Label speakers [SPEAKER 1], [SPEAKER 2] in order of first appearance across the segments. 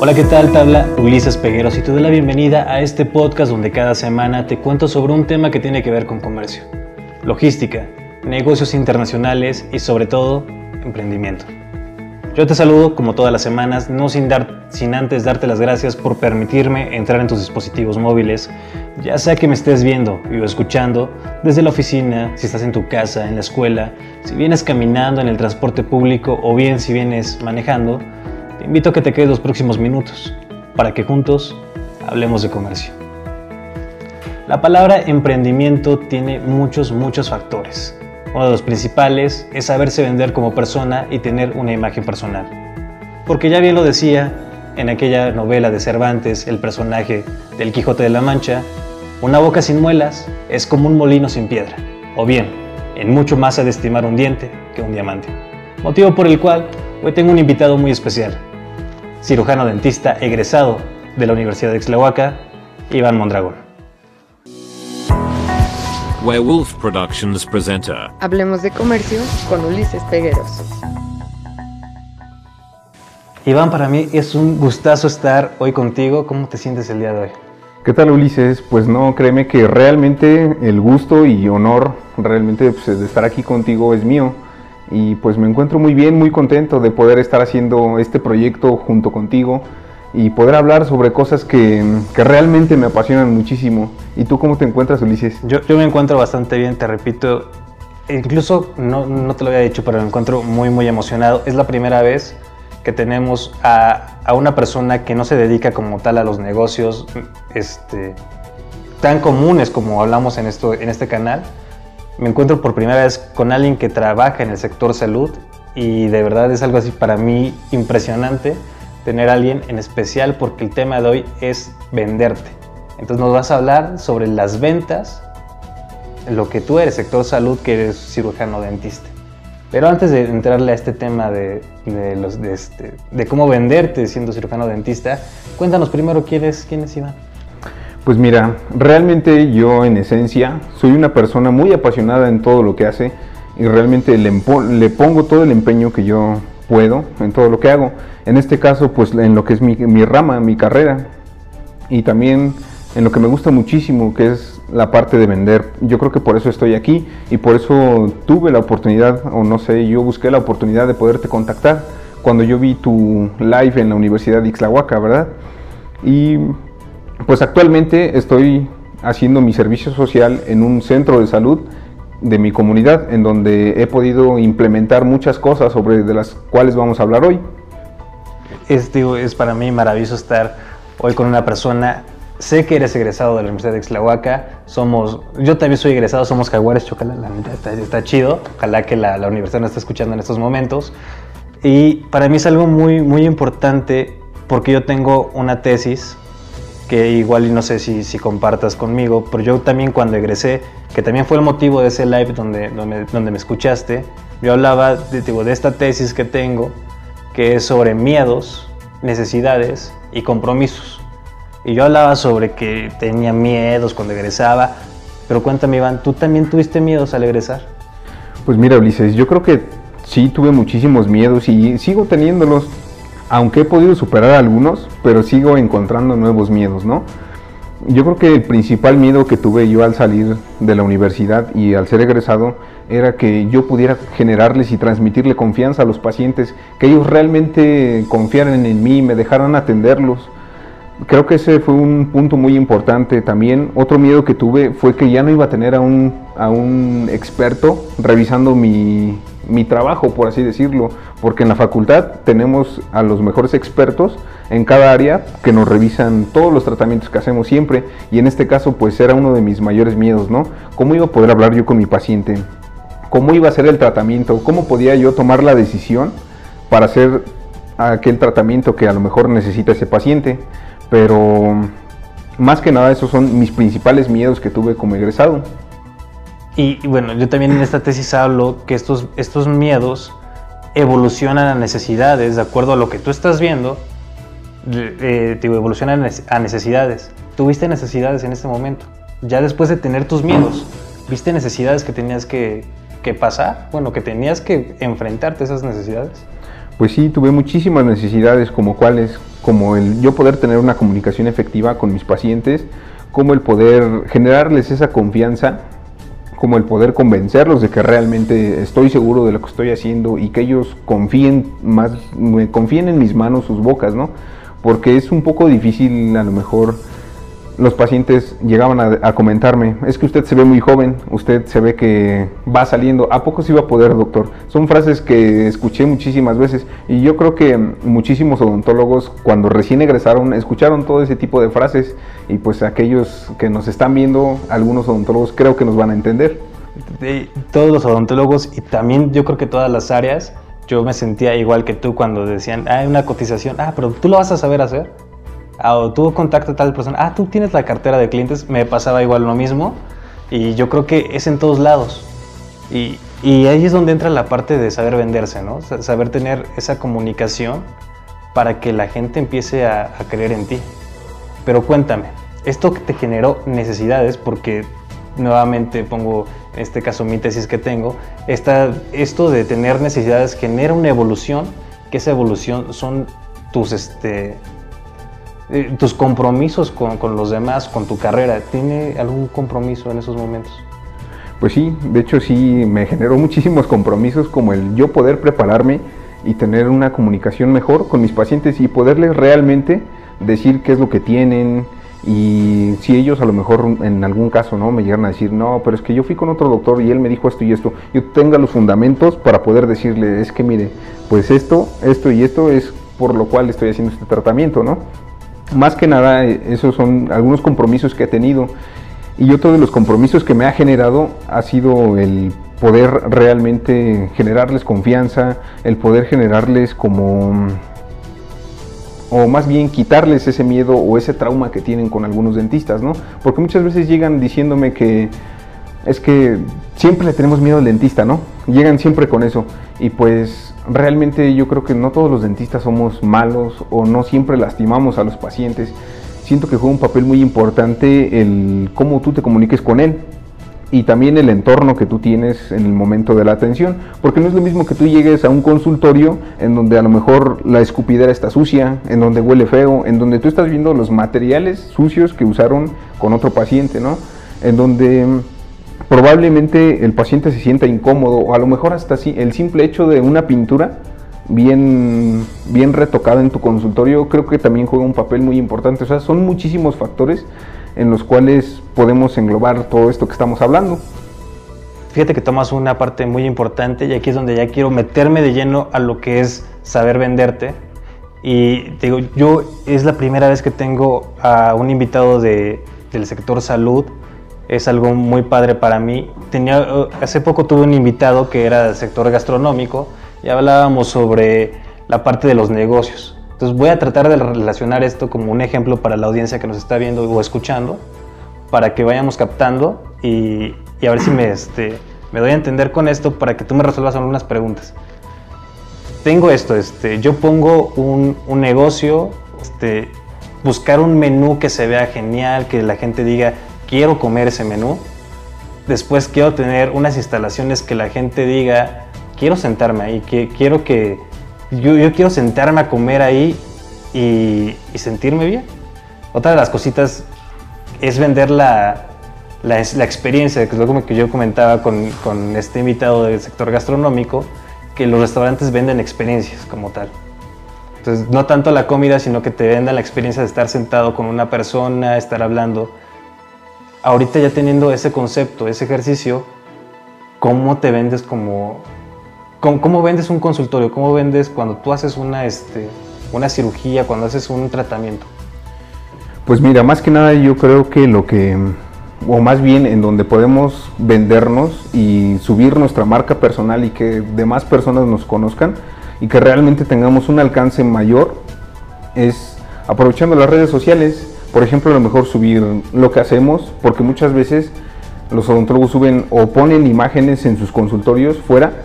[SPEAKER 1] Hola, ¿qué tal? Te habla Ulises Pegueros y te doy la bienvenida a este podcast donde cada semana te cuento sobre un tema que tiene que ver con comercio, logística, negocios internacionales y sobre todo emprendimiento. Yo te saludo como todas las semanas, no sin, dar, sin antes darte las gracias por permitirme entrar en tus dispositivos móviles, ya sea que me estés viendo o escuchando desde la oficina, si estás en tu casa, en la escuela, si vienes caminando en el transporte público o bien si vienes manejando, te invito a que te quedes los próximos minutos para que juntos hablemos de comercio. La palabra emprendimiento tiene muchos, muchos factores. Uno de los principales es saberse vender como persona y tener una imagen personal. Porque ya bien lo decía en aquella novela de Cervantes, el personaje del Quijote de la Mancha, una boca sin muelas es como un molino sin piedra, o bien, en mucho más ha de estimar un diente que un diamante. Motivo por el cual hoy tengo un invitado muy especial, cirujano dentista egresado de la Universidad de Ixtlahuaca, Iván Mondragón.
[SPEAKER 2] Werewolf Productions presenta
[SPEAKER 3] Hablemos de comercio con Ulises Pegueros.
[SPEAKER 1] Iván, para mí es un gustazo estar hoy contigo. ¿Cómo te sientes el día de hoy?
[SPEAKER 4] ¿Qué tal Ulises? Pues no, créeme que realmente el gusto y honor realmente pues, de estar aquí contigo es mío. Y pues me encuentro muy bien, muy contento de poder estar haciendo este proyecto junto contigo y poder hablar sobre cosas que, que, realmente me apasionan muchísimo. ¿Y tú cómo te encuentras, Ulises?
[SPEAKER 1] Yo, yo me encuentro bastante bien, te repito. Incluso no, no, te lo había dicho, pero me encuentro muy, muy emocionado. Es la primera vez que tenemos a, a una persona que no se dedica como tal a los negocios este, tan comunes como hablamos en, esto, en este canal. Me encuentro por primera vez con alguien que trabaja en el sector salud y de verdad es algo así para mí impresionante tener a alguien en especial porque el tema de hoy es venderte. Entonces nos vas a hablar sobre las ventas, lo que tú eres, sector salud, que eres cirujano dentista. Pero antes de entrarle a este tema de, de este, cómo venderte siendo cirujano dentista, cuéntanos primero quién es, quién es Iván.
[SPEAKER 4] Pues mira, realmente yo en esencia soy una persona muy apasionada en todo lo que hace y realmente le, pongo todo el empeño que yo puedo en todo lo que hago. En este caso, pues en lo que es mi, mi, rama, mi carrera. Y también en lo que me gusta muchísimo, que es la parte de vender. Yo creo que por eso estoy aquí y por eso tuve la oportunidad, o no sé, yo busqué la oportunidad de poderte contactar cuando yo vi tu live en la Universidad de Ixtlahuaca, ¿verdad? Y pues actualmente estoy haciendo mi servicio social en un centro de salud de mi comunidad, en donde he podido implementar muchas cosas sobre de las cuales vamos a hablar hoy.
[SPEAKER 1] Es, digo, es para mí maravilloso estar hoy con una persona. Sé que eres egresado de la Universidad de Ixtlahuaca. Somos, yo también soy egresado, somos jaguares chocala, la neta está, está, chido. Ojalá que la, la universidad nos esté escuchando en estos momentos. Y para mí es algo muy, muy importante porque yo tengo una tesis que igual y no sé si, si, compartas conmigo, pero yo también cuando egresé, que también fue el motivo de ese live donde, donde, me escuchaste, yo hablaba de, digo, de esta tesis que tengo, que es sobre miedos, necesidades y compromisos. Y yo hablaba sobre que tenía miedos cuando egresaba, pero cuéntame Iván, ¿tú también tuviste miedos al egresar?
[SPEAKER 4] Pues mira Ulises, yo creo que sí tuve muchísimos miedos y sigo teniéndolos aunque he podido superar algunos, pero sigo encontrando nuevos miedos, ¿no? Yo creo que el principal miedo que tuve yo al salir de la universidad y al ser egresado era que yo pudiera generarles y transmitirle confianza a los pacientes, que ellos realmente confiaran en mí, me dejaran atenderlos. Creo que ese fue un punto muy importante también. Otro miedo que tuve fue que ya no iba a tener a un, a un experto revisando mi, mi trabajo, por así decirlo, porque en la facultad tenemos a los mejores expertos en cada área que nos revisan todos los tratamientos que hacemos siempre y en este caso pues era uno de mis mayores miedos, ¿no? ¿Cómo iba a poder hablar yo con mi paciente? ¿Cómo iba a ser el tratamiento? ¿Cómo podía yo tomar la decisión para hacer aquel tratamiento que a lo mejor necesita ese paciente? Pero más que nada esos son mis principales miedos que tuve como egresado.
[SPEAKER 1] Y, bueno, yo también en esta tesis hablo que estos, estos miedos evolucionan a necesidades de acuerdo a lo que tú estás viendo, eh, evolucionan a necesidades. ¿Tuviste necesidades en este momento? Ya después de tener tus miedos, ¿viste necesidades que tenías que, que pasar? Bueno, que tenías que enfrentarte a esas necesidades.
[SPEAKER 4] Pues sí, tuve muchísimas necesidades como cuáles, como el yo poder tener una comunicación efectiva con mis pacientes, como el poder generarles esa confianza, como el poder convencerlos de que realmente estoy seguro de lo que estoy haciendo y que ellos confíen más, confíen en mis manos, sus bocas, ¿no? Porque es un poco difícil a lo mejor los pacientes llegaban a, comentarme, es que usted se ve muy joven, usted se ve que va saliendo, ¿a poco se iba a poder, doctor? Son frases que escuché muchísimas veces y yo creo que muchísimos odontólogos cuando recién egresaron escucharon todo ese tipo de frases y pues aquellos que nos están viendo, algunos odontólogos creo que nos van a entender.
[SPEAKER 1] todos los odontólogos y también yo creo que todas las áreas, yo me sentía igual que tú cuando decían, hay una cotización, ah, pero tú lo vas a saber hacer Ah, o tuvo contacto tal persona, ah, tú tienes la cartera de clientes, me pasaba igual lo mismo. Y yo creo que es en todos lados. Y, ahí es donde entra la parte de saber venderse, ¿no? Saber tener esa comunicación para que la gente empiece a, creer en ti. Pero cuéntame, esto te generó necesidades, porque nuevamente pongo en este caso mi tesis que tengo, esta, esto de tener necesidades genera una evolución, que esa evolución son tus, este, eh, tus compromisos con, con, los demás, con tu carrera, ¿tiene algún compromiso en esos momentos?
[SPEAKER 4] Pues sí, de hecho sí, me generó muchísimos compromisos como el yo poder prepararme y tener una comunicación mejor con mis pacientes y poderles realmente decir qué es lo que tienen y si ellos a lo mejor en algún caso no me llegan a decir no pero es que yo fui con otro doctor y él me dijo esto y esto. Yo tenga los fundamentos para poder decirle es que mire pues esto esto y esto es por lo cual estoy haciendo este tratamiento no más que nada, eh, esos son algunos compromisos que he tenido. Y otro de los compromisos que me ha generado ha sido el poder realmente generarles confianza, el poder generarles como, o más bien quitarles ese miedo o ese trauma que tienen con algunos dentistas, ¿no? Porque muchas veces llegan diciéndome que es que siempre le tenemos miedo al dentista, ¿no? Llegan siempre con eso. Y pues realmente yo creo que no todos los dentistas somos malos o no siempre lastimamos a los pacientes. Siento que juega un papel muy importante el cómo tú te comuniques con él y también el entorno que tú tienes en el momento de la atención, porque no es lo mismo que tú llegues a un consultorio en donde a lo mejor la escupidera está sucia, en donde huele feo, en donde tú estás viendo los materiales sucios que usaron con otro paciente, ¿no? En donde probablemente el paciente se sienta incómodo o a lo mejor hasta así el simple hecho de una pintura bien, bien retocada en tu consultorio creo que también juega un papel muy importante. O sea, son muchísimos factores en los cuales podemos englobar todo esto que estamos hablando.
[SPEAKER 1] Fíjate que tomas una parte muy importante y aquí es donde ya quiero meterme de lleno a lo que es saber venderte. Y digo, yo es la primera vez que tengo a un invitado de, del sector salud es algo muy padre para mí. Tenía, uh, hace poco tuve un invitado que era del sector gastronómico y hablábamos sobre la parte de los negocios. Entonces voy a tratar de relacionar esto como un ejemplo para la audiencia que nos está viendo o escuchando, para que vayamos captando y, y a ver si me, este, me doy a entender con esto para que tú me resuelvas algunas preguntas. Tengo esto, este, yo pongo un, un negocio, este, buscar un menú que se vea genial, que la gente diga, quiero comer ese menú. Después quiero tener unas instalaciones que la gente diga, quiero sentarme ahí, que quiero que yo, quiero sentarme a comer ahí y, sentirme bien. Otra de las cositas es vender la, la, experiencia, que es lo que yo comentaba con, con este invitado del sector gastronómico, que los restaurantes venden experiencias como tal. Entonces, no tanto la comida, sino que te vendan la experiencia de estar sentado con una persona, estar hablando ahorita ya teniendo ese concepto, ese ejercicio, ¿cómo te vendes como... ¿Cómo, vendes un consultorio? ¿Cómo vendes cuando tú haces una, este, una cirugía, cuando haces un tratamiento?
[SPEAKER 4] Pues mira, más que nada yo creo que lo que, o más bien en donde podemos vendernos y subir nuestra marca personal y que demás personas nos conozcan y que realmente tengamos un alcance mayor, es aprovechando las redes sociales, por ejemplo, a lo mejor subir lo que hacemos, porque muchas veces los odontólogos suben o ponen imágenes en sus consultorios fuera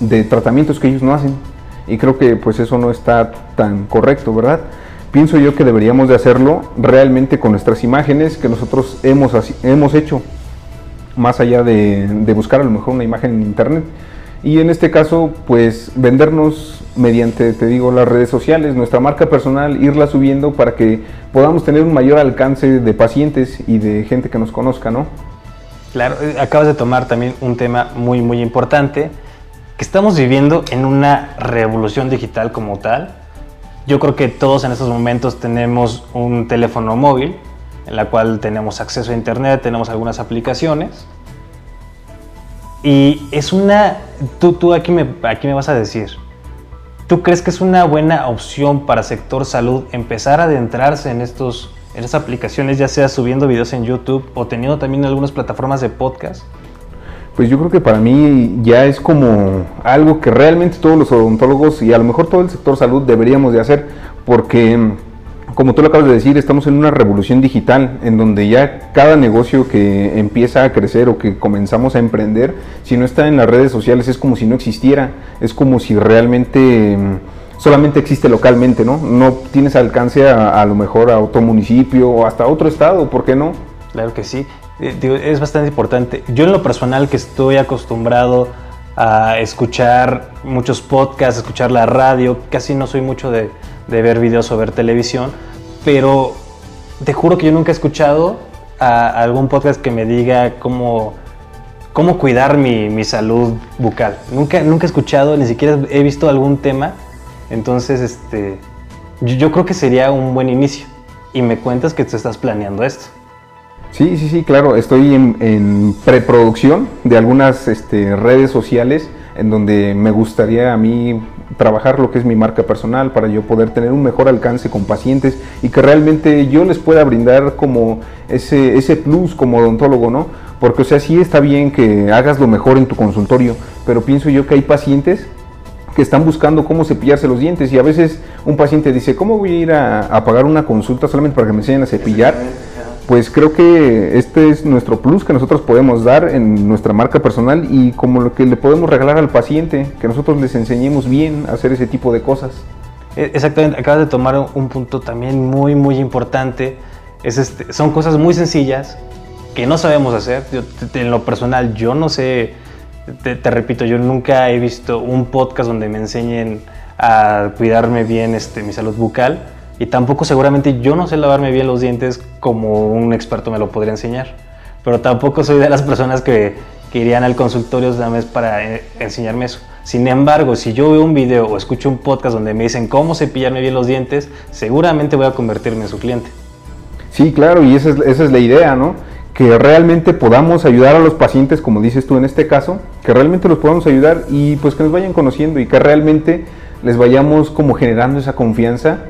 [SPEAKER 4] de tratamientos que ellos no hacen. Y creo que pues eso no está tan correcto, ¿verdad? Pienso yo que deberíamos de hacerlo realmente con nuestras imágenes que nosotros hemos, hemos hecho, más allá de, de buscar a lo mejor una imagen en internet. Y en este caso, pues vendernos mediante, te digo, las redes sociales, nuestra marca personal, irla subiendo para que podamos tener un mayor alcance de pacientes y de gente que nos conozca, ¿no?
[SPEAKER 1] Claro, eh, acabas de tomar también un tema muy, muy importante, que estamos viviendo en una revolución digital como tal. Yo creo que todos en estos momentos tenemos un teléfono móvil, en la cual tenemos acceso a internet, tenemos algunas aplicaciones. Y es una, tú, tú aquí, me, aquí me vas a decir, ¿tú crees que es una buena opción para sector salud empezar a adentrarse en, estos, en estas aplicaciones, ya sea subiendo videos en YouTube o teniendo también algunas plataformas de podcast?
[SPEAKER 4] Pues yo creo que para mí ya es como algo que realmente todos los odontólogos y a lo mejor todo el sector salud deberíamos de hacer, porque como tú lo acabas de decir, estamos en una revolución digital en donde ya cada negocio que empieza a crecer o que comenzamos a emprender, si no está en las redes sociales es como si no existiera, es como si realmente mm, solamente existe localmente, ¿no? No tienes alcance a, lo mejor a otro municipio o hasta otro estado, ¿por qué no?
[SPEAKER 1] Claro que sí, eh, es bastante importante. Yo en lo personal que estoy acostumbrado a escuchar muchos podcasts, escuchar la radio, casi no soy mucho de, de ver videos o ver televisión, pero te juro que yo nunca he escuchado a algún podcast que me diga cómo, cómo cuidar mi, mi, salud bucal. Nunca, nunca he escuchado, ni siquiera he visto algún tema. Entonces, este, yo, creo que sería un buen inicio. Y me cuentas que tú estás planeando esto.
[SPEAKER 4] Sí, sí, sí, claro. Estoy en, en preproducción de algunas este, redes sociales en donde me gustaría a mí trabajar lo que es mi marca personal para yo poder tener un mejor alcance con pacientes y que realmente yo les pueda brindar como ese, ese plus como odontólogo, ¿no? Porque, o sea, sí está bien que hagas lo mejor en tu consultorio, pero pienso yo que hay pacientes que están buscando cómo cepillarse los dientes y a veces un paciente dice, ¿cómo voy a ir a, a pagar una consulta solamente para que me enseñen a cepillar? Pues creo que este es nuestro plus que nosotros podemos dar en nuestra marca personal y como lo que le podemos regalar al paciente, que nosotros les enseñemos bien a hacer ese tipo de cosas.
[SPEAKER 1] Exactamente, acabas de tomar un punto también muy, muy importante. Es este, son cosas muy sencillas que no sabemos hacer. Yo, en lo personal, yo no sé, te, te, repito, yo nunca he visto un podcast donde me enseñen a cuidarme bien este, mi salud bucal y tampoco seguramente yo no sé lavarme bien los dientes como un experto me lo podría enseñar. Pero tampoco soy de las personas que, que irían al consultorio de mes para eh, enseñarme eso. Sin embargo, si yo veo un video o escucho un podcast donde me dicen cómo cepillarme bien los dientes, seguramente voy a convertirme en su cliente.
[SPEAKER 4] Sí, claro, y esa es, esa es la idea, ¿no? Que realmente podamos ayudar a los pacientes, como dices tú en este caso, que realmente los podamos ayudar y pues que nos vayan conociendo y que realmente les vayamos como generando esa confianza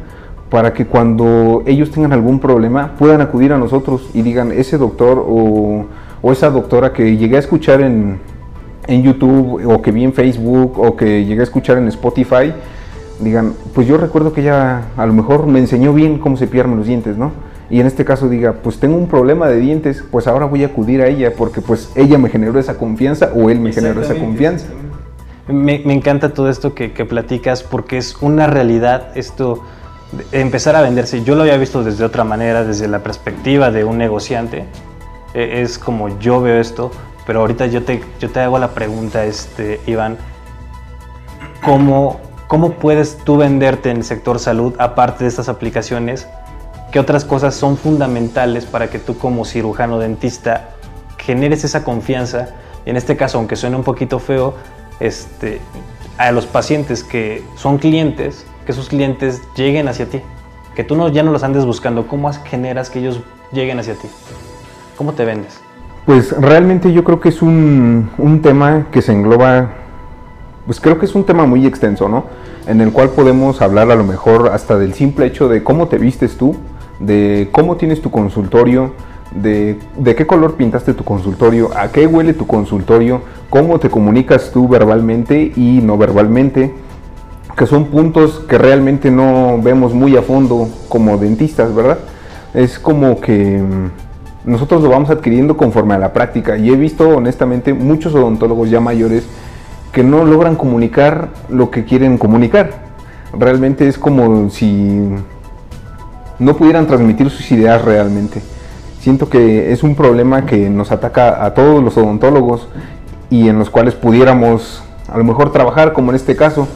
[SPEAKER 4] para que cuando ellos tengan algún problema puedan acudir a nosotros y digan, ese doctor o, o esa doctora que llegué a escuchar en, en, YouTube o que vi en Facebook o que llegué a escuchar en Spotify, digan, pues yo recuerdo que ella a lo mejor me enseñó bien cómo cepillarme los dientes, ¿no? Y en este caso diga, pues tengo un problema de dientes, pues ahora voy a acudir a ella porque pues ella me generó esa confianza o él me generó esa confianza.
[SPEAKER 1] Me, me, encanta todo esto que, que platicas porque es una realidad esto empezar a venderse. Yo lo había visto desde otra manera, desde la perspectiva de un negociante. E, es como yo veo esto, pero ahorita yo te, yo te hago la pregunta, este, Iván, ¿cómo, ¿cómo puedes tú venderte en el sector salud aparte de estas aplicaciones? ¿Qué otras cosas son fundamentales para que tú como cirujano dentista generes esa confianza? En este caso, aunque suene un poquito feo, este, a los pacientes que son clientes, que sus clientes lleguen hacia ti, que tú no, ya no los andes buscando, ¿cómo generas que ellos lleguen hacia ti? ¿Cómo te vendes?
[SPEAKER 4] Pues realmente yo creo que es un, un tema que se engloba, pues creo que es un tema muy extenso, ¿no? En el cual podemos hablar a lo mejor hasta del simple hecho de cómo te vistes tú, de cómo tienes tu consultorio, de, de, qué color pintaste tu consultorio, a qué huele tu consultorio, cómo te comunicas tú verbalmente y no verbalmente, que son puntos que realmente no vemos muy a fondo como dentistas, ¿verdad? Es como que mm, nosotros lo vamos adquiriendo conforme a la práctica y he visto honestamente muchos odontólogos ya mayores que no logran comunicar lo que quieren comunicar. Realmente es como si no pudieran transmitir sus ideas realmente. Siento que es un problema que nos ataca a todos los odontólogos y en los cuales pudiéramos a lo mejor trabajar, como en este caso,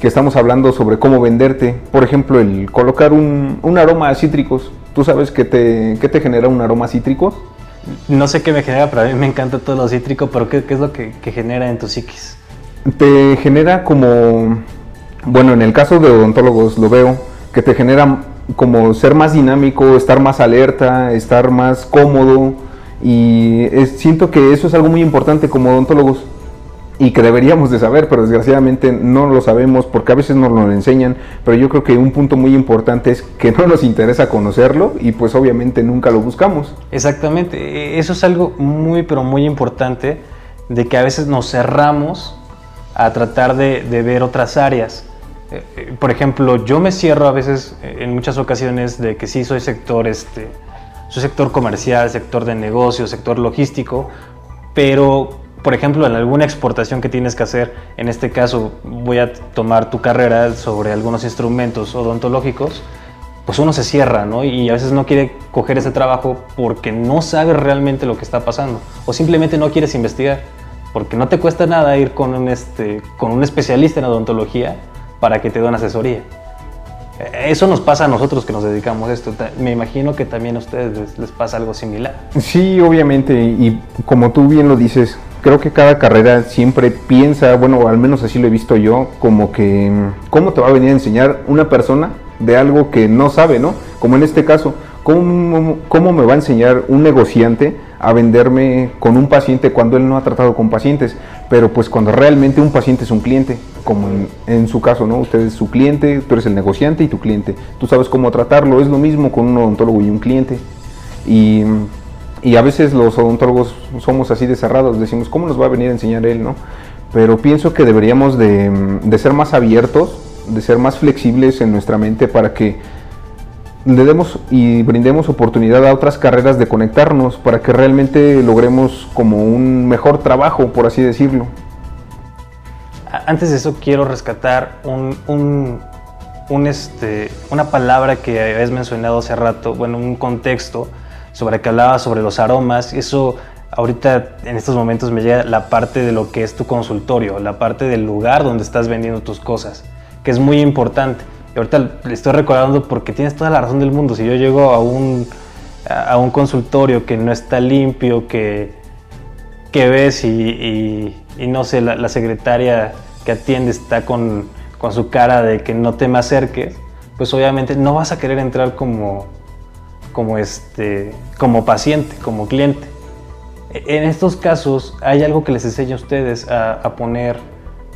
[SPEAKER 4] que estamos hablando sobre cómo venderte. Por ejemplo, el colocar un, un aroma a cítricos. ¿Tú sabes qué te, qué te genera un aroma cítrico?
[SPEAKER 1] No sé qué me genera, pero a mí me encanta todo lo cítrico, pero ¿qué, qué es lo que, que genera en tu psiquis?
[SPEAKER 4] Te genera como, bueno, en el caso de odontólogos lo veo, que te genera como ser más dinámico, estar más alerta, estar más cómodo. Y es- siento que eso es algo muy importante como odontólogos y que deberíamos de saber, pero desgraciadamente no lo sabemos porque a veces nos lo enseñan, pero yo creo que un punto muy importante es que no nos interesa conocerlo y pues obviamente nunca lo buscamos.
[SPEAKER 1] Exactamente, e- eso es algo muy, pero muy importante, de que a veces nos cerramos a tratar de, de ver otras áreas. Eh, eh, Por ejemplo, yo me cierro a veces, en muchas ocasiones, de que sí soy sector, este, soy sector comercial, sector de negocios, sector logístico, pero, por ejemplo, en alguna exportación que tienes que hacer, en este caso voy a tomar tu carrera sobre algunos instrumentos odontológicos, pues uno se cierra, ¿no? Y a veces no quiere coger ese trabajo porque no sabe realmente lo que está pasando o simplemente no quieres investigar, porque no te cuesta nada ir con un, este, con un especialista en odontología para que te dé una asesoría. Eh, Eso nos pasa a nosotros que nos dedicamos a esto. Me imagino que también a ustedes les, les pasa algo similar.
[SPEAKER 4] Sí, obviamente, y como tú bien lo dices, creo que cada carrera siempre piensa, bueno, al menos así lo he visto yo, como que, mm, ¿cómo te va a venir a enseñar una persona de algo que no sabe, ¿no? Como en este caso, ¿cómo, me va a enseñar un negociante a venderme con un paciente cuando él no ha tratado con pacientes? Pero pues cuando realmente un paciente es un cliente, como en, su caso, ¿no? Usted es su cliente, tú eres el negociante y tu cliente. Tú sabes cómo tratarlo, es lo mismo con un odontólogo y un cliente. Y, a veces los odontólogos somos así de cerrados, decimos, ¿cómo nos va a venir a enseñar él? no? Pero pienso que deberíamos de, de ser más abiertos, de ser más flexibles en nuestra mente para que le demos y brindemos oportunidad a otras carreras de conectarnos, para que realmente logremos como un mejor trabajo, por así decirlo.
[SPEAKER 1] Antes de eso quiero rescatar un, un- un, este, una palabra que habías mencionado hace rato, bueno, un contexto sobre que hablaba sobre los aromas. Eso ahorita en estos momentos me llega la parte de lo que es tu consultorio, la parte del lugar donde estás vendiendo tus cosas, que es muy importante. Y ahorita le estoy recordando porque tienes toda la razón del mundo. Si yo llego a un, a un consultorio que no está limpio, que, que ves y, y- y no sé, la, secretaria que atiende está con, con su cara de que no te me acerques, pues obviamente no vas a querer entrar como, como, este, como paciente, como cliente. E- En estos casos hay algo que les enseña a ustedes a poner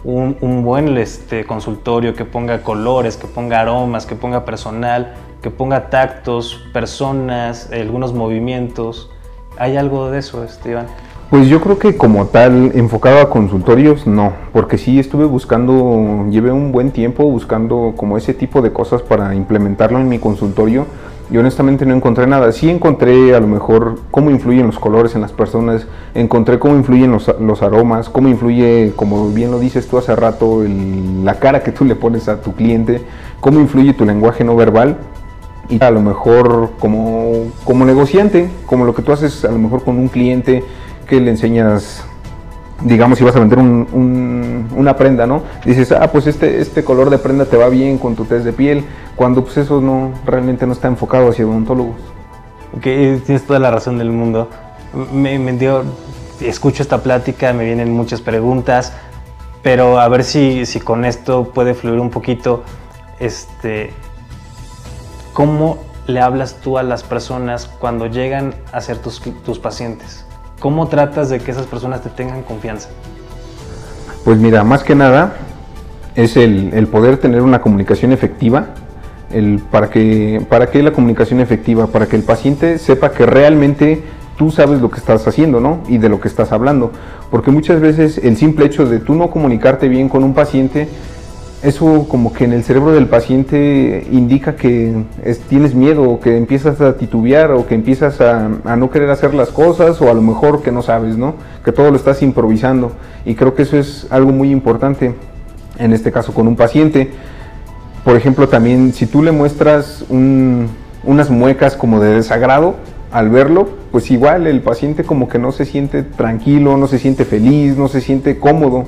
[SPEAKER 1] un, buen este, consultorio que ponga colores, que ponga aromas, que ponga personal, que ponga tactos, personas, algunos movimientos. ¿Hay algo de eso, Esteban?
[SPEAKER 4] Pues yo creo que como tal, enfocado a consultorios, no, porque sí estuve buscando, llevé un buen tiempo buscando como ese tipo de cosas para implementarlo en mi consultorio y honestamente no encontré nada. Sí encontré a lo mejor cómo influyen los colores en las personas, encontré cómo influyen los, los aromas, cómo influye, como bien lo dices tú hace rato, la cara que tú le pones a tu cliente, cómo influye tu lenguaje no verbal y a lo mejor como, como negociante, como lo que tú haces a lo mejor con un cliente que le enseñas, digamos, si vas a vender un- un- una prenda, ¿no? Dices, ah, pues este, este color de prenda te va bien con tu test de piel, cuando pues eso no, realmente no está enfocado hacia odontólogos.
[SPEAKER 1] Ok, tienes toda la razón del mundo. Me, me dio, escucho esta plática, me vienen muchas preguntas, pero a ver si, si con esto puede fluir un poquito. Este, ¿Cómo le hablas tú a las personas cuando llegan a ser tus, tus pacientes? ¿Cómo tratas de que esas personas te tengan confianza?
[SPEAKER 4] Pues mira, más que nada es el, el poder tener una comunicación efectiva. El, para, que, ¿Para qué la comunicación efectiva? Para que el paciente sepa que realmente tú sabes lo que estás haciendo, ¿no? Y de lo que estás hablando. Porque muchas veces el simple hecho de tú no comunicarte bien con un paciente, eso como que en el cerebro del paciente indica que es- tienes miedo, o que empiezas a titubear, o que empiezas a, no querer hacer las cosas, o a lo mejor que no sabes, ¿no? Que todo lo estás improvisando. Y creo que eso es algo muy importante, en este caso con un paciente. Por ejemplo, también si tú le muestras un- unas muecas como de desagrado al verlo, pues igual el paciente como que no se siente tranquilo, no se siente feliz, no se siente cómodo.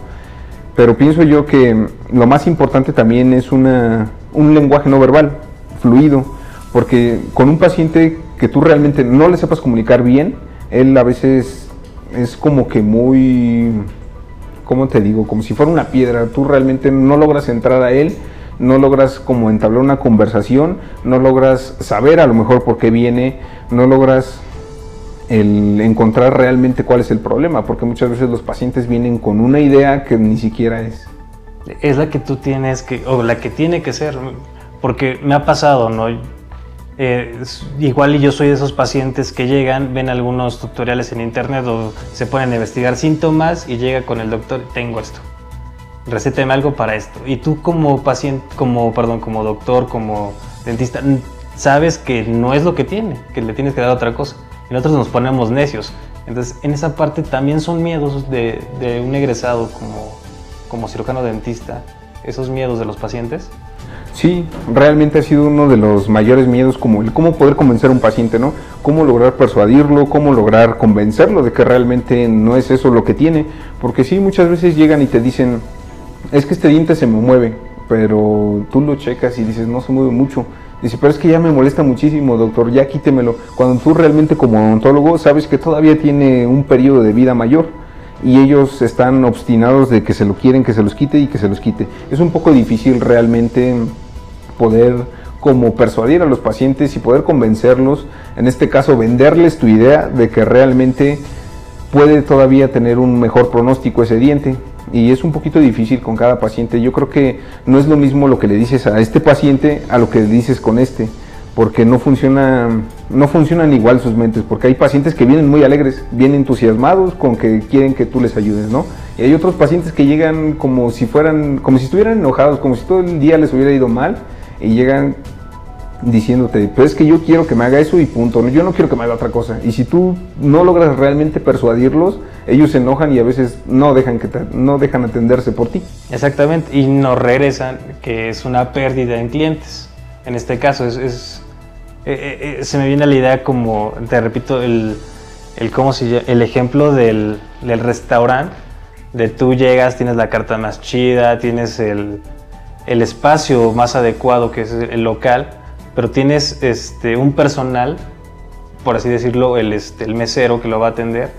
[SPEAKER 4] Pero pienso yo que lo más importante también es una, un lenguaje no verbal, fluido, porque con un paciente que tú realmente no le sepas comunicar bien, él a veces es como que muy, ¿cómo te digo? Como si fuera una piedra, tú realmente no logras entrar a él, no logras como entablar una conversación, no logras saber a lo mejor por qué viene, no logras el encontrar realmente cuál es el problema, porque muchas veces los pacientes vienen con una idea que ni siquiera es.
[SPEAKER 1] Es la que tú tienes que, o la que tiene que ser, porque me ha pasado, ¿no? Eh, igual y yo soy de esos pacientes que llegan, ven algunos tutoriales en internet o se ponen a investigar síntomas y llega con el doctor, tengo esto, recéteme algo para esto. Y tú como paciente, como, perdón, como doctor, como dentista, sabes que no es lo que tiene, que le tienes que dar otra cosa y nosotros nos ponemos necios. Entonces, en esa parte también son miedos de, un egresado como, como cirujano dentista, esos miedos de los pacientes.
[SPEAKER 4] Sí, realmente ha sido uno de los mayores miedos como el cómo poder convencer a un paciente, ¿no? Cómo lograr persuadirlo, cómo lograr convencerlo de que realmente no es eso lo que tiene, porque sí, muchas veces llegan y te dicen, es que este diente se me mueve, pero tú lo checas y dices, no se mueve mucho, Dice, pero es que ya me molesta muchísimo, doctor, ya quítemelo. Cuando tú realmente como odontólogo sabes que todavía tiene un periodo de vida mayor y ellos están obstinados de que se lo quieren, que se los quite y que se los quite. Es un poco difícil realmente poder como persuadir a los pacientes y poder convencerlos, en este caso venderles tu idea de que realmente puede todavía tener un mejor pronóstico ese diente y es un poquito difícil con cada paciente. Yo creo que no es lo mismo lo que le dices a este paciente a lo que le dices con este, porque no funciona, no funcionan igual sus mentes, porque hay pacientes que vienen muy alegres, bien entusiasmados con que quieren que tú les ayudes, ¿no? Y hay otros pacientes que llegan como si fueran, como si estuvieran enojados, como si todo el día les hubiera ido mal y llegan diciéndote, pues es que yo quiero que me haga eso y punto, yo no quiero que me haga otra cosa. Y si tú no logras realmente persuadirlos, ellos se enojan y a veces no dejan, que no dejan atenderse por ti.
[SPEAKER 1] Exactamente, y nos regresan, que es una pérdida en clientes. En este caso, es, eh, eh, eh, se me viene la idea como, te repito, el, el, ¿cómo el ejemplo del, del restaurante, de tú llegas, tienes la carta más chida, tienes el, el espacio más adecuado que es el local, pero tienes este, un personal, por así decirlo, el, este, el mesero que lo va a atender,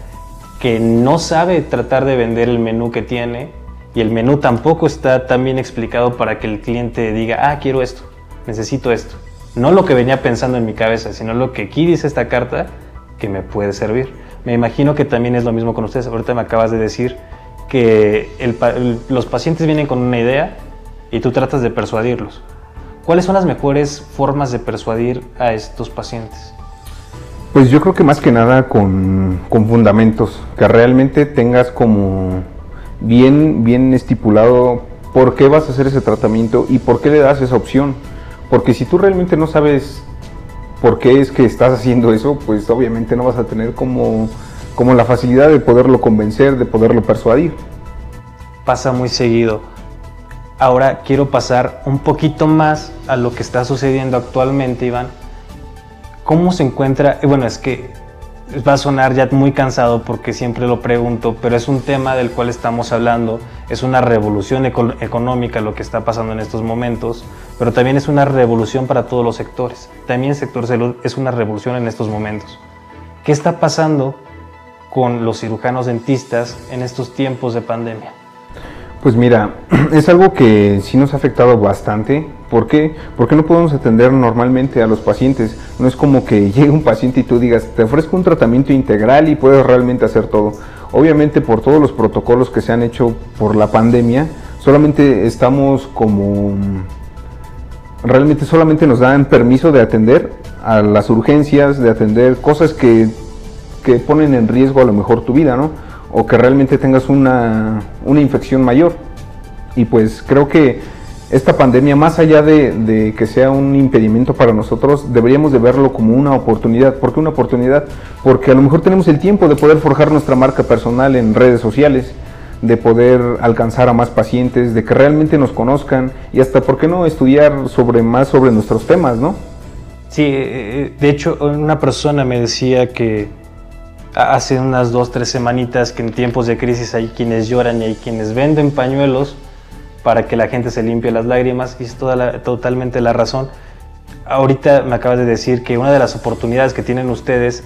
[SPEAKER 1] que no sabe tratar de vender el menú que tiene y el menú tampoco está tan bien explicado para que el cliente diga, ah, quiero esto, necesito esto. No lo que venía pensando en mi cabeza, sino lo que aquí dice esta carta que me puede servir. Me imagino que también es lo mismo con ustedes. Ahorita me acabas de decir que los pacientes vienen con una idea y tú tratas de persuadirlos. ¿Cuáles son las mejores formas de persuadir a estos pacientes?
[SPEAKER 4] Pues yo creo que más que nada con, fundamentos, que realmente tengas como bien, bien estipulado por qué vas a hacer ese tratamiento y por qué le das esa opción. Porque si tú realmente no sabes por qué es que estás haciendo eso, pues obviamente no vas a tener como, como la facilidad de poderlo convencer, de poderlo persuadir.
[SPEAKER 1] Pasa muy seguido Ahora quiero pasar un poquito más a lo que está sucediendo actualmente, Iván. ¿Cómo se encuentra? Bueno, es que va a sonar ya muy cansado porque siempre lo pregunto, pero es un tema del cual estamos hablando. Es una revolución económica lo que está pasando en estos momentos, pero también es una revolución para todos los sectores. También el sector salud es una revolución en estos momentos. ¿Qué está pasando con los cirujanos dentistas en estos tiempos de pandemia?
[SPEAKER 4] Pues mira, es algo que sí nos ha afectado bastante. ¿Por qué? Porque no podemos atender normalmente a los pacientes. No es como que llegue un paciente y tú digas, te ofrezco un tratamiento integral y puedes realmente hacer todo. Obviamente por todos los protocolos que se han hecho por la pandemia, solamente estamos como... Realmente solamente nos dan permiso de atender a las urgencias, de atender cosas que, que ponen en riesgo a lo mejor tu vida, ¿no? O que realmente tengas una, infección mayor. Y pues creo que esta pandemia, más allá de, que sea un impedimento para nosotros, deberíamos de verlo como una oportunidad. ¿Por qué una oportunidad? Porque a lo mejor tenemos el tiempo de poder forjar nuestra marca personal en redes sociales, de poder alcanzar a más pacientes, de que realmente nos conozcan y hasta, ¿por qué no estudiar sobre más sobre nuestros temas, no?
[SPEAKER 1] Sí, eh, eh, de hecho, una persona me decía que hace unas dos, tres semanitas que en tiempos de crisis hay quienes lloran y hay quienes venden pañuelos para que la gente se limpie las lágrimas y es toda totalmente la razón. Ahorita me acabas de decir que una de las oportunidades que tienen ustedes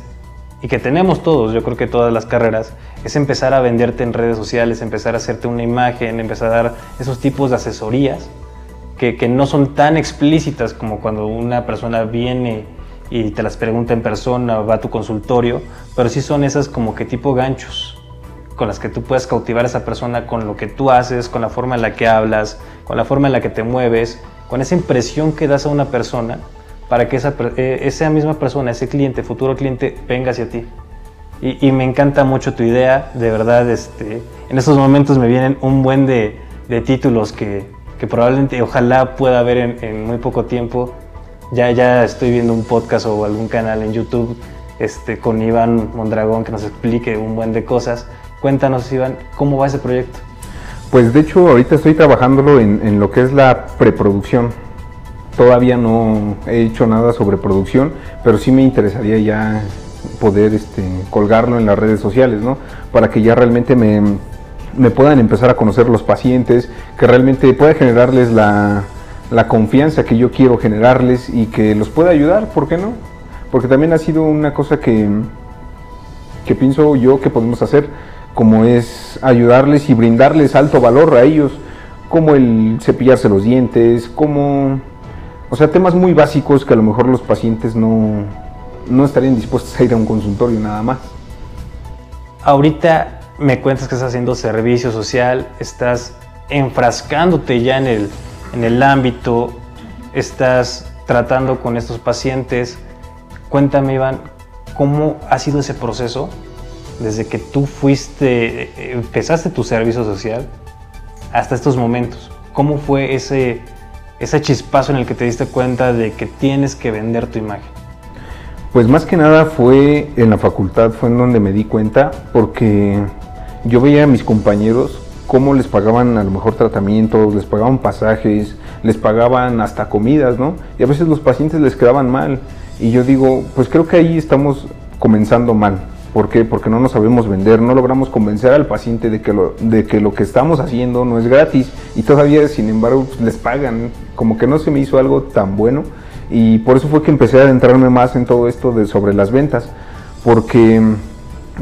[SPEAKER 1] y que tenemos todos, yo creo que todas las carreras, es empezar a venderte en redes sociales, empezar a hacerte una imagen, empezar a dar esos tipos de asesorías que no son tan explícitas como cuando una persona viene y te las pregunta en persona, va a tu consultorio, pero sí son esas como que tipo ganchos con las que tú puedes cautivar a esa persona con lo que tú haces, con la forma en la que hablas, con la forma en la que te mueves, con esa impresión que das a una persona para que esa, eh, esa misma persona, ese cliente, futuro cliente, venga hacia ti. Y, me encanta mucho tu idea, de verdad, este, en estos momentos me vienen un buen de, de títulos que, que, probablemente, ojalá pueda en, en, muy poco tiempo. Ya, ya estoy viendo un podcast o algún canal en YouTube este, con Iván Mondragón que nos explique un buen de cosas. Cuéntanos, Iván, ¿cómo va ese proyecto?
[SPEAKER 4] Pues de hecho ahorita estoy trabajándolo en, lo que es la preproducción Todavía no he hecho nada sobre producción, pero sí me interesaría ya poder este, colgarlo en las redes sociales, ¿no? Para que ya realmente me, me puedan empezar a conocer los pacientes, que realmente pueda generarles la, la confianza que yo quiero generarles y que los pueda ayudar, ¿por qué no? Porque también ha sido una cosa que, que pienso yo que podemos hacer, como es ayudarles y brindarles alto valor a ellos, como el cepillarse los dientes, como o sea, temas muy básicos que a lo mejor los pacientes no, no estarían dispuestos a ir a un consultorio nada más.
[SPEAKER 1] Ahorita me cuentas que estás haciendo servicio social, estás enfrascándote ya en el, en el ámbito, estás tratando con estos pacientes. Cuéntame, Iván, ¿cómo ha sido ese proceso desde que tú fuiste, empezaste tu servicio social hasta estos momentos? ¿Cómo fue ese, ese chispazo en el que te diste cuenta de que tienes que vender tu imagen?
[SPEAKER 4] Pues más que nada fue en la facultad, fue en donde me di cuenta, porque yo veía a mis compañeros cómo les pagaban a lo mejor tratamientos, les pagaban pasajes, les pagaban hasta comidas, ¿no? Y a veces los pacientes les quedaban mal. Y yo digo, pues creo que ahí estamos comenzando mal. ¿Por qué? Porque no nos sabemos vender, no logramos convencer al paciente de que lo, de que, lo que estamos haciendo no es gratis y todavía, sin embargo, pues, les pagan. Como que no se me hizo algo tan bueno y por eso fue que empecé a adentrarme más en todo esto de sobre las ventas. Porque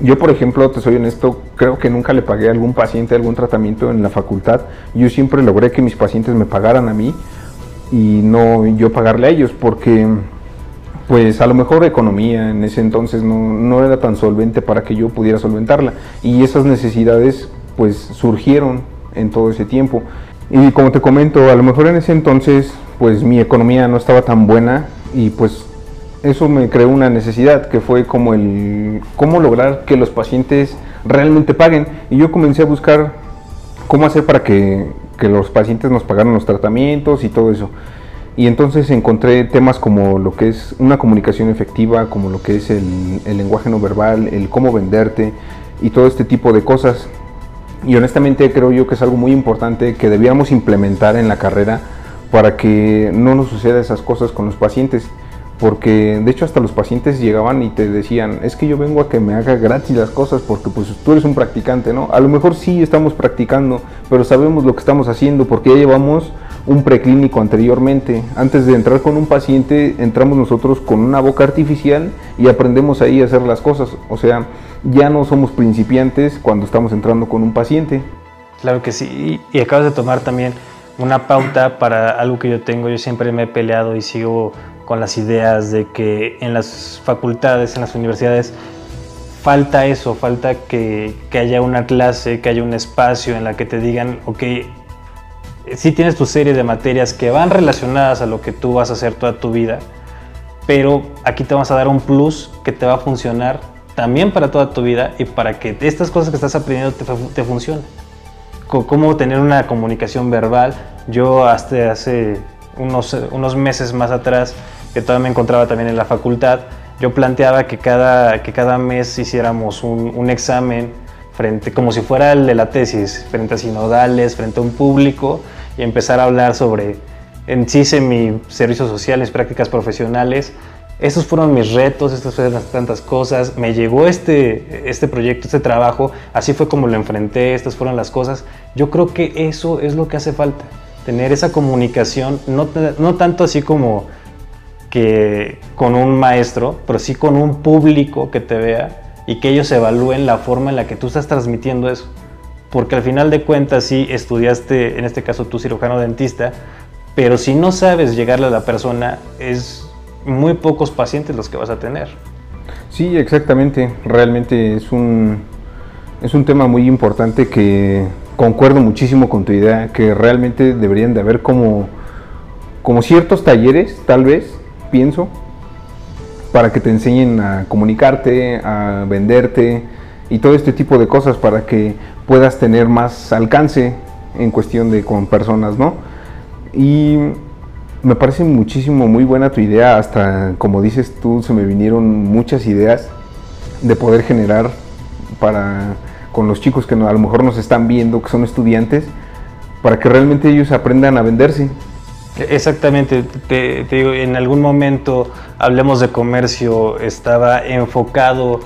[SPEAKER 4] yo, por ejemplo, te soy honesto, creo que nunca le pagué a algún paciente algún tratamiento en la facultad. Yo siempre logré que mis pacientes me pagaran a mí y no yo pagarle a ellos porque pues a lo mejor economía en ese entonces no, era tan solvente para que yo pudiera solventarla y esas necesidades pues surgieron en todo ese tiempo y como te comento a lo mejor en ese entonces pues mi economía no estaba tan buena y pues eso me creó una necesidad que fue como el cómo lograr que los pacientes realmente paguen y yo comencé a buscar cómo hacer para que, que los pacientes nos pagaran los tratamientos y todo eso y entonces encontré temas como lo que es una comunicación efectiva, como lo que es el, lenguaje no verbal, el cómo venderte y todo este tipo de cosas. Y honestamente creo yo que es algo muy importante que debiéramos implementar en la carrera para que no nos suceda esas cosas con los pacientes. Porque de hecho hasta los pacientes llegaban y te decían, es que yo vengo a que me haga gratis las cosas porque pues tú eres un practicante, ¿no? A lo mejor sí estamos practicando, pero sabemos lo que estamos haciendo porque ya llevamos un preclínico anteriormente. Antes de entrar con un paciente, entramos nosotros con una boca artificial y aprendemos ahí a hacer las cosas. O sea, ya no somos principiantes cuando estamos entrando con un paciente.
[SPEAKER 1] Claro que sí. Y acabas de tomar también una pauta para algo que yo tengo. Yo siempre me he peleado y sigo con las ideas de que en las facultades, en las universidades, falta eso, falta que, que haya una clase, que haya un espacio en la que te digan, ok, sí tienes tu serie de materias que van relacionadas a lo que tú vas a hacer toda tu vida, pero aquí te vamos a dar un plus que te va a funcionar también para toda tu vida y para que estas cosas que estás aprendiendo te, te funcionen. Cómo tener una comunicación verbal. Yo hasta hace unos, unos meses más atrás, que todavía me encontraba también en la facultad, yo planteaba que cada, que cada mes hiciéramos un, un examen frente, como si fuera el de la tesis, frente a sinodales, frente a un público, y empezar a hablar sobre, en sí, mi servicio social, mis prácticas profesionales, estos fueron mis retos, estas fueron tantas cosas, me llegó este, este proyecto, este trabajo, así fue como lo enfrenté, estas fueron las cosas. Yo creo que eso es lo que hace falta, tener esa comunicación, no, no tanto así como que con un maestro, pero sí con un público que te vea y que ellos evalúen la forma en la que tú estás transmitiendo eso. Porque al final de cuentas sí estudiaste, en este caso tú cirujano dentista, pero si no sabes llegarle a la persona, es muy pocos pacientes los que vas a tener.
[SPEAKER 4] Sí, exactamente. Realmente es un, es un tema muy importante que concuerdo muchísimo con tu idea, que realmente deberían de haber como, como ciertos talleres, tal vez, pienso, para que te enseñen a comunicarte, a venderte y todo este tipo de cosas para que puedas tener más alcance en cuestión de con personas, ¿no? Y me parece muchísimo, muy buena tu idea, hasta como dices tú, se me vinieron muchas ideas de poder generar para con los chicos que a lo mejor nos están viendo, que son estudiantes, para que realmente ellos aprendan a venderse.
[SPEAKER 1] Exactamente, te, digo, en algún momento hablemos de comercio, estaba enfocado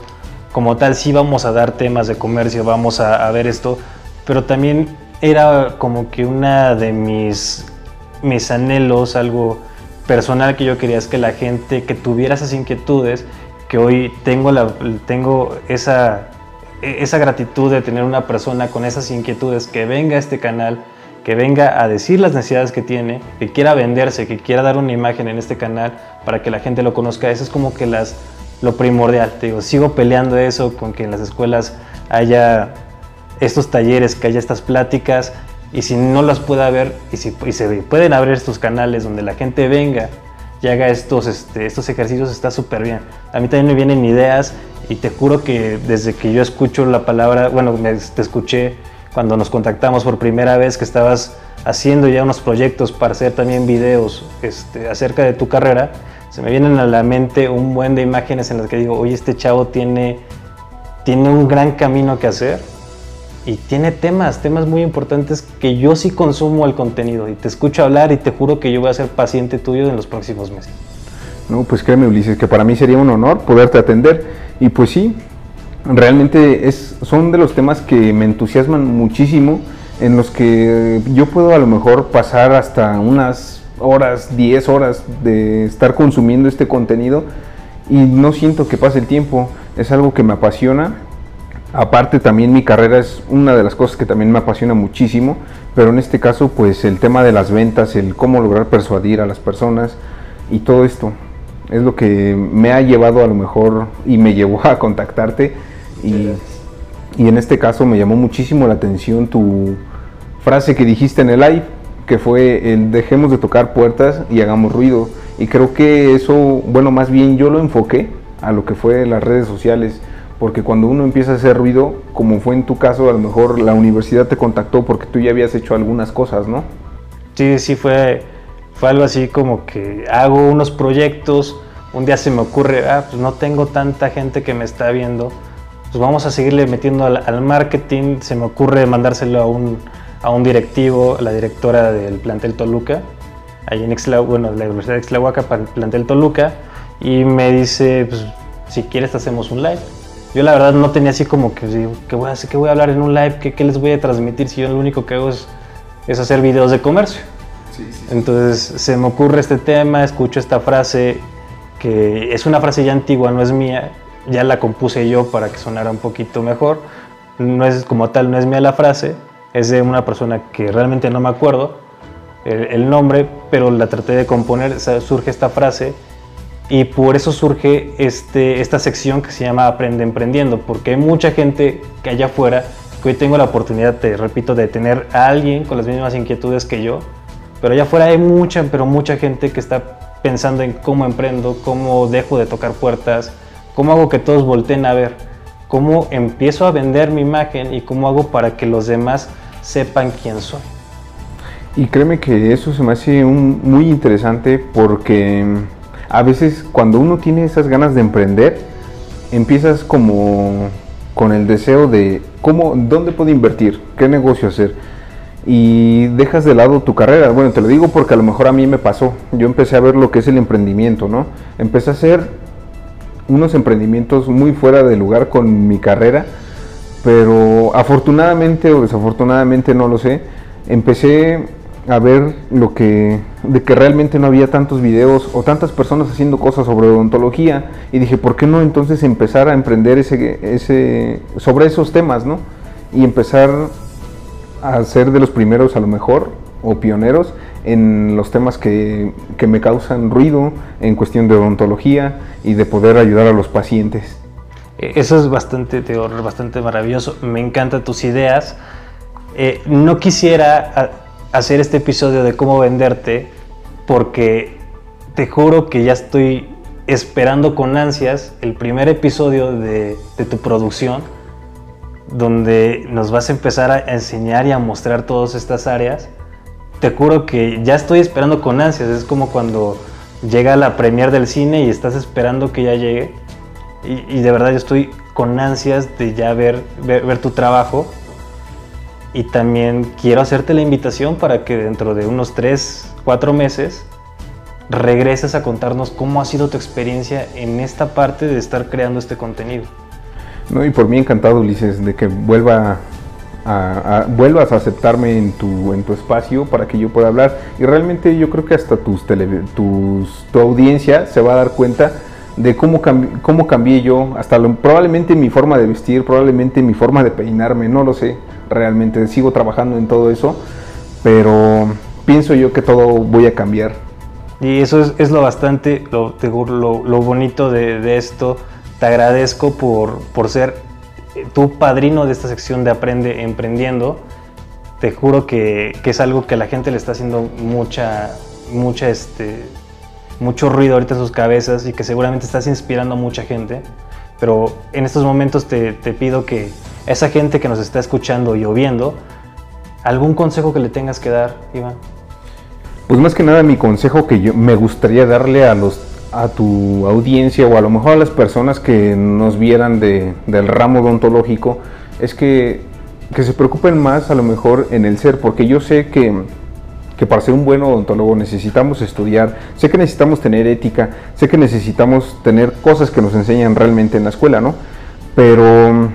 [SPEAKER 1] como tal, sí vamos a dar temas de comercio, vamos a, ver esto, pero también era como que una de mis anhelos, algo personal que yo quería es que la gente que tuviera esas inquietudes, que hoy tengo, la, tengo esa, esa gratitud de tener una persona con esas inquietudes que venga a este canal, que venga a decir las necesidades que tiene, que quiera venderse, que quiera dar una imagen en este canal para que la gente lo conozca. Eso es como que las, lo primordial. Te digo, sigo peleando eso con que en las escuelas haya estos talleres, que haya estas pláticas, y si no las puede haber y, si, se pueden abrir estos canales donde la gente venga y haga estos, este, estos ejercicios, está súper bien. A mí también me vienen ideas y te juro que desde que yo escucho la palabra, bueno, te escuché cuando nos contactamos por primera vez que estabas haciendo ya unos proyectos para hacer también videos este, acerca de tu carrera, se me vienen a la mente un buen de imágenes en las que digo, oye, este chavo tiene, tiene un gran camino que hacer y tiene temas, temas muy importantes que yo sí consumo el contenido y te escucho hablar y te juro que yo voy a ser paciente tuyo en los próximos meses.
[SPEAKER 4] No, pues créeme Ulises, que para mí sería un honor poderte atender y pues sí, realmente es, son de los temas que me entusiasman muchísimo, en los que yo puedo a lo mejor pasar hasta unas horas, 10 horas de estar consumiendo este contenido y no siento que pase el tiempo, es algo que me apasiona. Aparte también mi carrera es una de las cosas que también me apasiona muchísimo, pero en este caso pues el tema de las ventas, el cómo lograr persuadir a las personas y todo esto es lo que me ha llevado a lo mejor y me llevó a contactarte y, y en este caso me llamó muchísimo la atención tu frase que dijiste en el live, que fue el dejemos de tocar puertas y hagamos ruido. Y creo que eso, bueno, más bien yo lo enfoqué a lo que fue las redes sociales porque cuando uno empieza a hacer ruido, como fue en tu caso, a lo mejor la universidad te contactó porque tú ya habías hecho algunas cosas, ¿no?
[SPEAKER 1] Sí, sí, fue, fue algo así como que hago unos proyectos, un día se me ocurre, ah, pues no tengo tanta gente que me está viendo, pues vamos a seguirle metiendo al, marketing, se me ocurre mandárselo a un, a un directivo, la directora del plantel Toluca, ahí en Exla, bueno, la Universidad de Exlahuaca, para el plantel Toluca, y me dice, pues si quieres hacemos un live yo la verdad no tenía así como que, ¿qué voy a hacer? ¿Qué voy a hablar en un live? ¿Qué, qué les voy a transmitir si yo lo único que hago es, es hacer videos de comercio? Entonces se me ocurre este tema, escucho esta frase, que es una frase ya antigua, no es mía, ya la compuse yo para que sonara un poquito mejor. No es como tal, no es mía la frase, es de una persona que realmente no me acuerdo el, nombre, pero la traté de componer, surge esta frase y por eso surge este, esta sección que se llama Aprende Emprendiendo, porque hay mucha gente que allá afuera, que hoy tengo la oportunidad, te repito, de tener a alguien con las mismas inquietudes que yo, pero allá afuera hay mucha, pero mucha gente que está pensando en cómo emprendo, cómo dejo de tocar puertas, cómo hago que todos volteen a ver, cómo empiezo a vender mi imagen y cómo hago para que los demás sepan quién soy.
[SPEAKER 4] Y créeme que eso se me hace muy interesante porque a veces cuando uno tiene esas ganas de emprender, empiezas como con el deseo de cómo, dónde puedo invertir, qué negocio hacer. y dejas de lado tu carrera. Bueno, te lo digo porque a lo mejor a mí me pasó. Yo empecé a ver lo que es el emprendimiento, ¿no? Empecé a hacer unos emprendimientos muy fuera de lugar con mi carrera, pero afortunadamente o desafortunadamente no lo sé, empecé a ver lo que de que realmente no había tantos videos o tantas personas haciendo cosas sobre odontología y dije, ¿por qué no entonces empezar a emprender ese, sobre esos temas, ¿no? Y empezar a ser de los primeros a lo mejor o pioneros en los temas que, que me causan ruido en cuestión de odontología y de poder ayudar a los pacientes.
[SPEAKER 1] Eh, Eso es bastante, bastante maravilloso. Me encantan tus ideas. Eh, no quisiera hacer este episodio de cómo venderte porque te juro que ya estoy esperando con ansias el primer episodio de, de tu producción donde nos vas a empezar a enseñar y a mostrar todas estas áreas. Te juro que ya estoy esperando con ansias. Es como cuando llega la premier del cine y estás esperando que ya llegue. Y, y de verdad yo estoy con ansias de ya ver, ver, ver tu trabajo. Y también quiero hacerte la invitación para que dentro de unos 3, 4 meses regreses a contarnos cómo ha sido tu experiencia en esta parte de estar creando este contenido.
[SPEAKER 4] No, y por mí encantado, Ulises, de que vuelva a, a- vuelvas a aceptarme en tu, en tu espacio para que yo pueda hablar. Y realmente yo creo que hasta tus, tele- tus tu audiencia se va a dar cuenta de cómo, cambi- cómo cambié yo, hasta lo- probablemente mi forma de vestir, probablemente mi forma de peinarme, no lo sé, realmente sigo trabajando en todo eso, pero pienso yo que todo voy a cambiar.
[SPEAKER 1] Y eso es, es lo bastante, lo, lo, lo bonito de, de esto. Te agradezco por, por ser eh, tu padrino de esta sección de Aprende Emprendiendo. Te juro que, que es algo que a la gente le está haciendo mucha, mucha, este, mucho ruido ahorita en sus cabezas y que seguramente estás inspirando a mucha gente. Pero en estos momentos te, te pido que esa gente que nos está escuchando y viendo, algún consejo que le tengas que dar, Iván.
[SPEAKER 4] Pues más que nada mi consejo que yo me gustaría darle a los a tu audiencia o a lo mejor a las personas que nos vieran de- del ramo odontológico es que, que se preocupen más a lo mejor en el ser, porque yo sé que, que para ser un buen odontólogo necesitamos estudiar, sé que necesitamos tener ética, sé que necesitamos tener cosas que nos enseñan realmente en la escuela, ¿no? Pero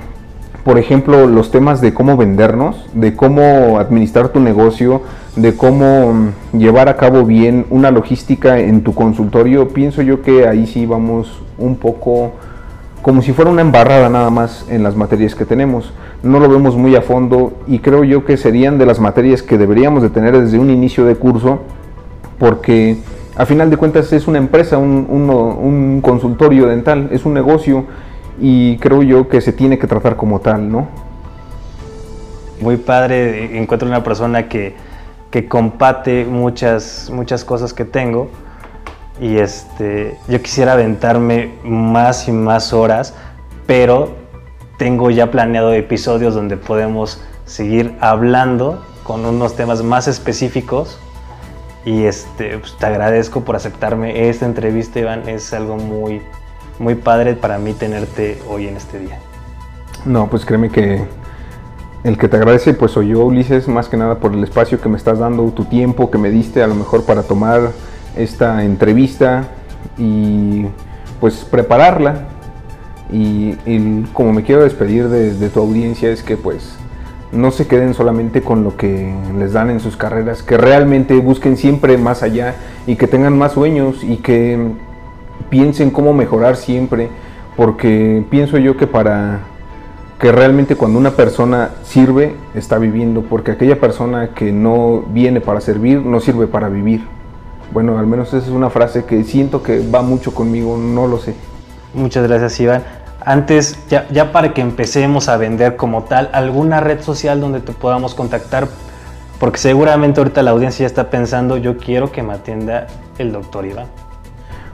[SPEAKER 4] por ejemplo, los temas de cómo vendernos, de cómo administrar tu negocio, de cómo mm, llevar a cabo bien una logística en tu consultorio, pienso yo que ahí sí vamos un poco como si fuera una embarrada nada más en las materias que tenemos. No lo vemos muy a fondo y creo yo que serían de las materias que deberíamos de tener desde un inicio de curso porque a final de cuentas es una empresa, un, uno- un consultorio dental, es un negocio y creo yo que se tiene que tratar como tal, ¿no?
[SPEAKER 1] muy padre, encuentro una persona que, que comparte muchas, muchas cosas que tengo. Y este, yo quisiera aventarme más y más horas, pero tengo ya planeado episodios donde podemos seguir hablando con unos temas más específicos. Y este, pues, te agradezco por aceptarme esta entrevista, Iván, es algo muy, muy padre para mí tenerte hoy en este día.
[SPEAKER 4] No, pues créeme que el que te agradece pues soy yo, Ulises, más que nada por el espacio que me estás dando, tu tiempo que me diste a lo mejor para tomar esta entrevista y pues prepararla. Y, como me quiero despedir de, de tu audiencia es que pues no se queden solamente con lo que les dan en sus carreras, que realmente busquen siempre más allá y que tengan más sueños y que piensen cómo mejorar siempre, porque pienso yo que para que realmente cuando una persona sirve, está viviendo, porque aquella persona que no viene para servir, no sirve para vivir. Bueno, al menos esa es una frase que siento que va mucho conmigo, no lo sé.
[SPEAKER 1] Muchas gracias, Iván. Antes, ya, ya para que empecemos a vender como tal, alguna red social donde te podamos contactar, porque seguramente ahorita la audiencia ya está pensando, yo quiero que me atienda el doctor Iván.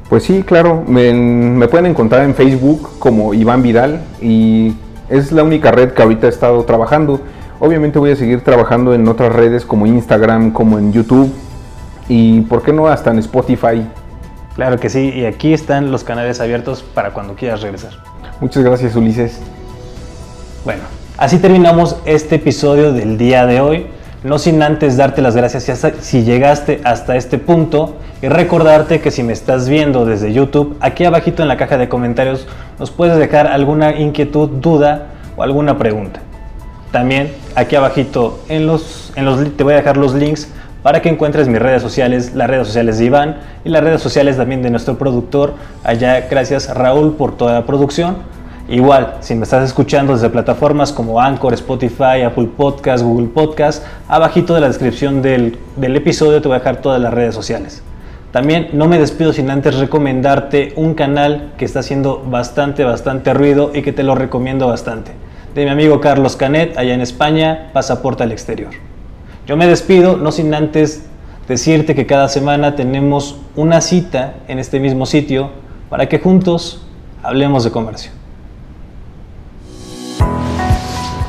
[SPEAKER 4] Pues sí, claro, me, me pueden encontrar en Facebook como Iván Vidal y es la única red que ahorita he estado trabajando. Obviamente voy a seguir trabajando en otras redes como Instagram, como en YouTube y, ¿por qué no, hasta en Spotify?
[SPEAKER 1] Claro que sí, y aquí están los canales abiertos para cuando quieras regresar.
[SPEAKER 4] Muchas gracias, Ulises.
[SPEAKER 1] Bueno, así terminamos este episodio del día de hoy. No sin antes darte las gracias si, llegaste hasta este punto y recordarte que si me estás viendo desde YouTube, aquí abajito en la caja de comentarios nos puedes dejar alguna inquietud, duda o alguna pregunta. También aquí abajito en los, en los, te voy a dejar los links para que encuentres mis redes sociales, las redes sociales de Iván y las redes sociales también de nuestro productor. Allá, gracias Raúl por toda la producción. Igual, si me estás escuchando desde plataformas como Anchor, Spotify, Apple Podcast, Google Podcast, abajito de la descripción del, del episodio te voy a dejar todas las redes sociales. También no me despido sin antes recomendarte un canal que está haciendo bastante, bastante ruido y que te lo recomiendo bastante. De mi amigo Carlos Canet, allá en España, Pasaporte al Exterior. Yo me despido, no sin antes decirte que cada semana tenemos una cita en este mismo sitio para que juntos hablemos de comercio.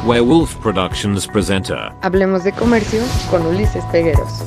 [SPEAKER 2] Werewolf Productions presenter.
[SPEAKER 3] Hablemos de comercio con Ulises Pegueros.